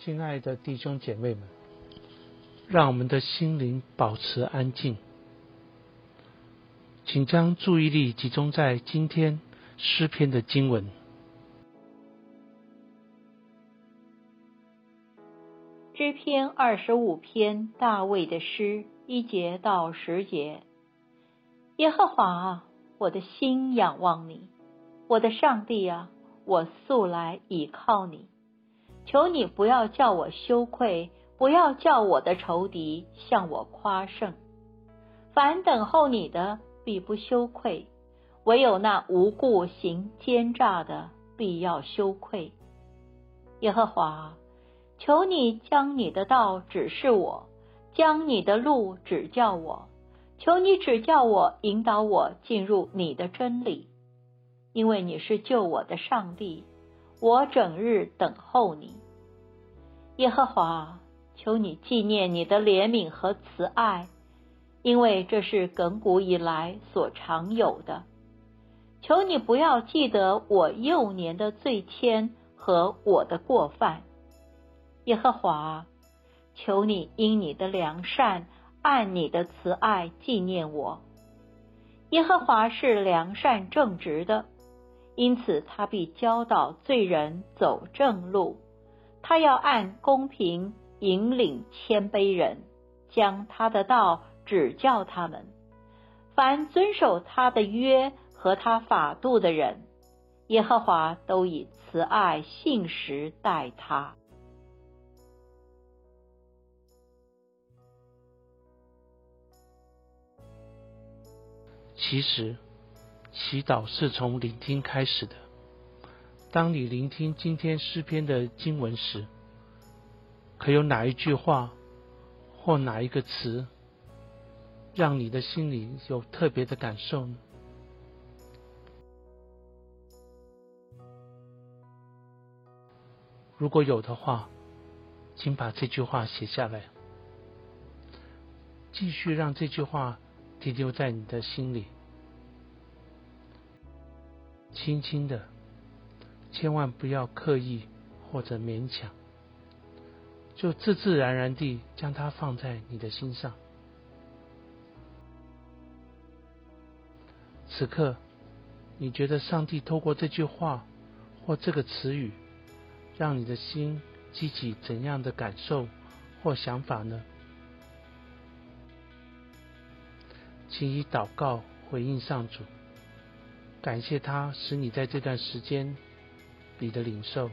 亲爱的弟兄姐妹们，让我们的心灵保持安静，请将注意力集中在今天诗篇的经文。诗篇二十五篇，大卫的诗，一节到十节。耶和华啊，我的心仰望你，我的上帝啊，我素来倚靠你。求你不要叫我羞愧，不要叫我的仇敌向我夸胜。凡等候你的，必不羞愧；唯有那无故行奸诈的，必要羞愧。耶和华，求你将你的道指示我，将你的路指教我。求你指教我，引导我进入你的真理，因为你是救我的上帝。我整日等候你，耶和华，求你纪念你的怜悯和慈爱，因为这是亘古以来所常有的。求你不要记得我幼年的罪愆和我的过犯，耶和华，求你因你的良善，按你的慈爱纪念我。耶和华是良善正直的。因此，他必教导罪人走正路，他要按公平引领谦卑人，将他的道指教他们。凡遵守他的约和他法度的人，耶和华都以慈爱信实待他。其实。祈祷是从聆听开始的。当你聆听今天诗篇的经文时，可有哪一句话或哪一个词，让你的心里有特别的感受呢？如果有的话，请把这句话写下来，继续让这句话停留在你的心里。轻轻的，千万不要刻意或者勉强，就自自然然地将它放在你的心上。此刻，你觉得上帝透过这句话或这个词语，让你的心激起怎样的感受或想法呢？请以祷告回应上主。感谢他使你在这段时间里的领受。